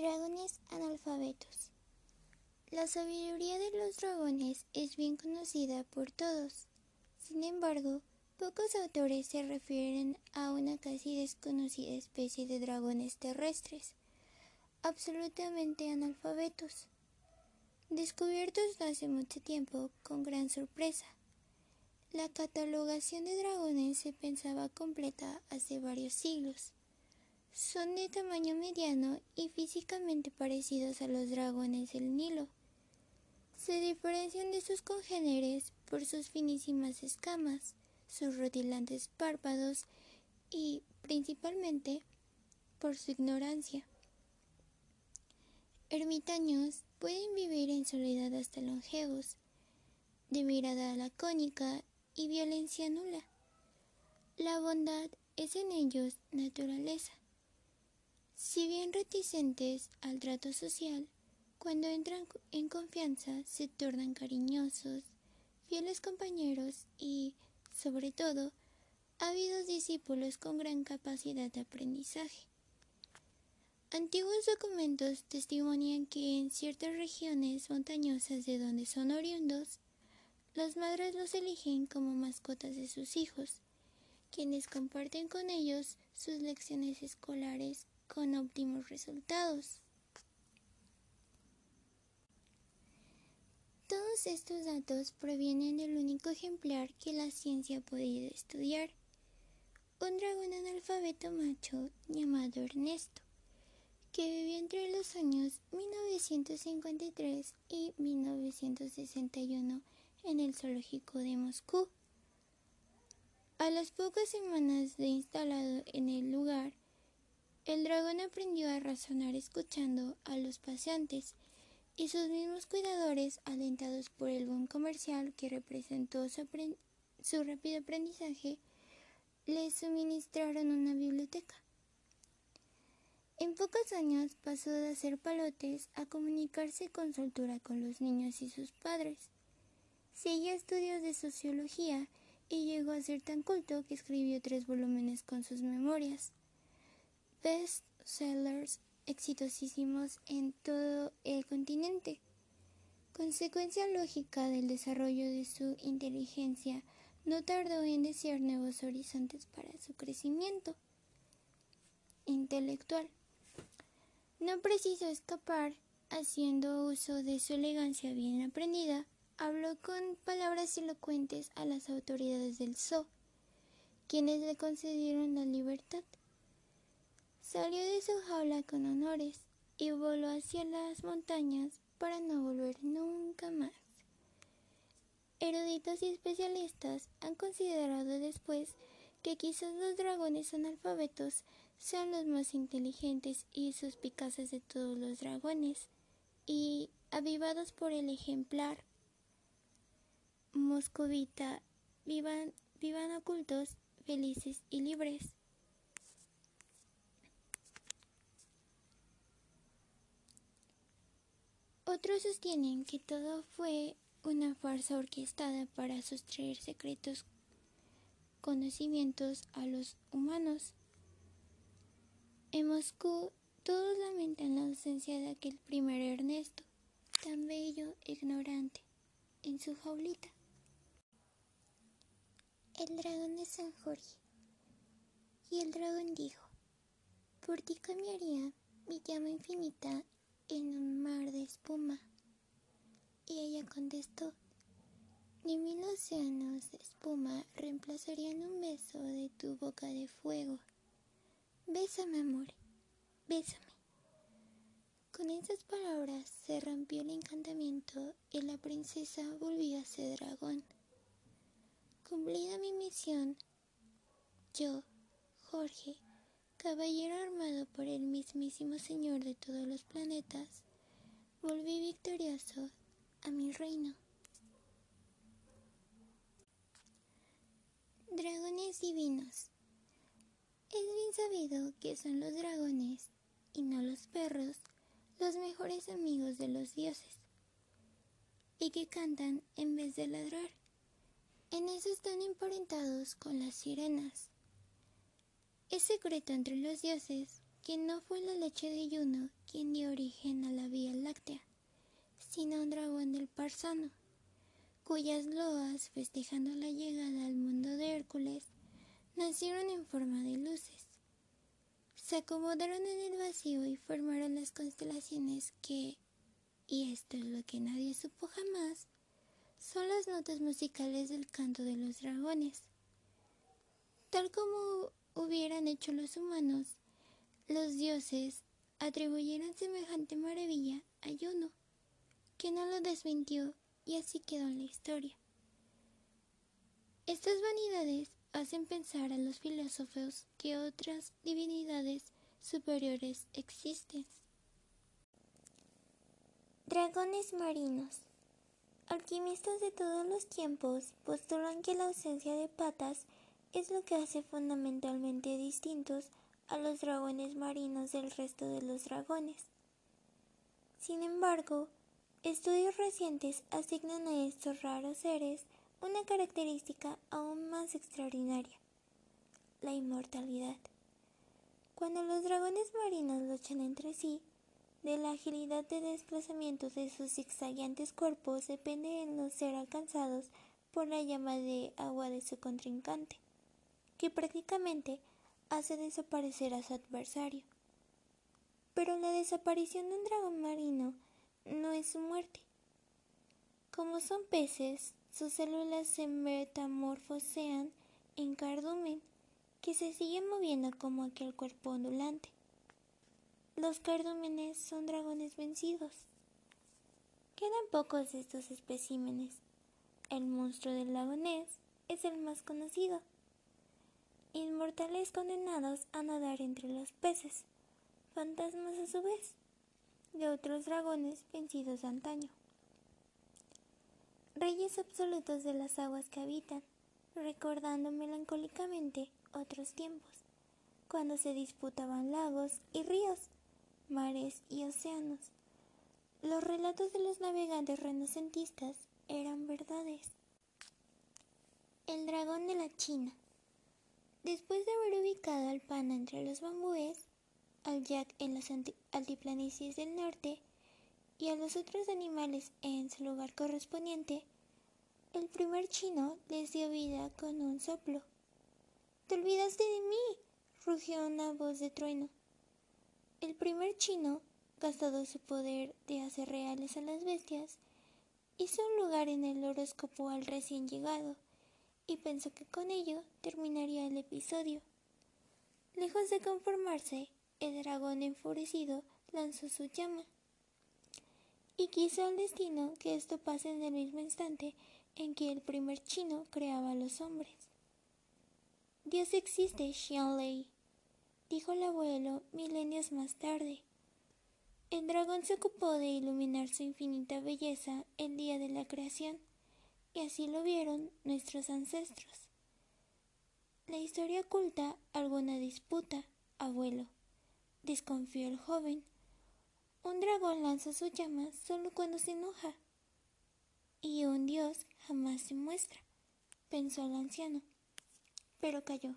Dragones analfabetos. La sabiduría de los dragones es bien conocida por todos. Sin embargo, pocos autores se refieren a una casi desconocida especie de dragones terrestres, absolutamente analfabetos, descubiertos hace mucho tiempo con gran sorpresa. La catalogación de dragones se pensaba completa hace varios siglos. Son de tamaño mediano y físicamente parecidos a los dragones del Nilo. Se diferencian de sus congéneres por sus finísimas escamas, sus rutilantes párpados y, principalmente, por su ignorancia. Ermitaños pueden vivir en soledad hasta longevos, de mirada lacónica y violencia nula. La bondad es en ellos naturaleza. Si bien reticentes al trato social, cuando entran en confianza se tornan cariñosos, fieles compañeros y, sobre todo, ávidos discípulos con gran capacidad de aprendizaje. Antiguos documentos testimonian que en ciertas regiones montañosas de donde son oriundos, las madres los eligen como mascotas de sus hijos, quienes comparten con ellos sus lecciones escolares con óptimos resultados. Todos estos datos provienen del único ejemplar que la ciencia ha podido estudiar, un dragón analfabeto macho llamado Ernesto, que vivió entre los años 1953 y 1961 en el zoológico de Moscú. A las pocas semanas de instalado en el lugar, el dragón aprendió a razonar escuchando a los paseantes y sus mismos cuidadores, alentados por el boom comercial que representó su, su rápido aprendizaje, le suministraron una biblioteca. En pocos años pasó de hacer palotes a comunicarse con soltura con los niños y sus padres. Siguió estudios de sociología y llegó a ser tan culto que escribió tres volúmenes con sus memorias best sellers exitosísimos en todo el continente. Consecuencia lógica del desarrollo de su inteligencia, no tardó en desear nuevos horizontes para su crecimiento intelectual. No preciso escapar, haciendo uso de su elegancia bien aprendida, habló con palabras elocuentes a las autoridades del zoo, quienes le concedieron la libertad. Salió de su jaula con honores y voló hacia las montañas para no volver nunca más. Eruditos y especialistas han considerado después que quizás los dragones analfabetos sean los más inteligentes y suspicaces de todos los dragones, y avivados por el ejemplar moscovita, vivan, vivan ocultos, felices y libres. Otros sostienen que todo fue una farsa orquestada para sustraer secretos conocimientos a los humanos. En Moscú todos lamentan la ausencia de aquel primer Ernesto, tan bello, ignorante, en su jaulita. El dragón de San Jorge. Y el dragón dijo, por ti cambiaría mi llama infinita en un mar de espuma. Y ella contestó, ni mil océanos de espuma reemplazarían un beso de tu boca de fuego. Bésame, amor, bésame. Con esas palabras se rompió el encantamiento y la princesa volvió a ser dragón. Cumplida mi misión, yo, Jorge, caballero armado por el mismísimo Señor de todos los planetas, volví victorioso a mi reino. Dragones divinos. Es bien sabido que son los dragones, y no los perros, los mejores amigos de los dioses, y que cantan en vez de ladrar. En eso están emparentados con las sirenas. Es secreto entre los dioses que no fue la leche de Juno quien dio origen a la Vía Láctea, sino un dragón del Parsano, cuyas loas, festejando la llegada al mundo de Hércules, nacieron en forma de luces. Se acomodaron en el vacío y formaron las constelaciones que, y esto es lo que nadie supo jamás, son las notas musicales del canto de los dragones. Tal como hubieran hecho los humanos, los dioses atribuyeron semejante maravilla a Juno, que no lo desmintió y así quedó en la historia. Estas vanidades hacen pensar a los filósofos que otras divinidades superiores existen. Dragones marinos. Alquimistas de todos los tiempos postulan que la ausencia de patas es lo que hace fundamentalmente distintos a los dragones marinos del resto de los dragones. Sin embargo, estudios recientes asignan a estos raros seres una característica aún más extraordinaria, la inmortalidad. Cuando los dragones marinos luchan entre sí, de la agilidad de desplazamiento de sus zigzagueantes cuerpos depende el no ser alcanzados por la llama de agua de su contrincante, que prácticamente hace desaparecer a su adversario. Pero la desaparición de un dragón marino no es su muerte. Como son peces, sus células se metamorfosean en cardumen, que se sigue moviendo como aquel cuerpo ondulante. Los cardúmenes son dragones vencidos. Quedan pocos de estos especímenes. El monstruo del lago Ness es el más conocido inmortales condenados a nadar entre los peces, fantasmas a su vez, de otros dragones vencidos antaño. Reyes absolutos de las aguas que habitan, recordando melancólicamente otros tiempos, cuando se disputaban lagos y ríos, mares y océanos. Los relatos de los navegantes renacentistas eran verdades. El dragón de la China. Después de haber ubicado al pana entre los bambúes, al jack en las altiplanicies del norte y a los otros animales en su lugar correspondiente, el primer chino les dio vida con un soplo. ¡Te olvidaste de mí! rugió una voz de trueno. El primer chino, gastado su poder de hacer reales a las bestias, hizo un lugar en el horóscopo al recién llegado y pensó que con ello terminaría el episodio. Lejos de conformarse, el dragón enfurecido lanzó su llama y quiso al destino que esto pase en el mismo instante en que el primer chino creaba a los hombres. Dios existe, Xianlei, dijo el abuelo milenios más tarde. El dragón se ocupó de iluminar su infinita belleza el día de la creación y así lo vieron nuestros ancestros. La historia oculta alguna disputa, abuelo, desconfió el joven. Un dragón lanza su llama solo cuando se enoja. Y un dios jamás se muestra, pensó el anciano, pero cayó.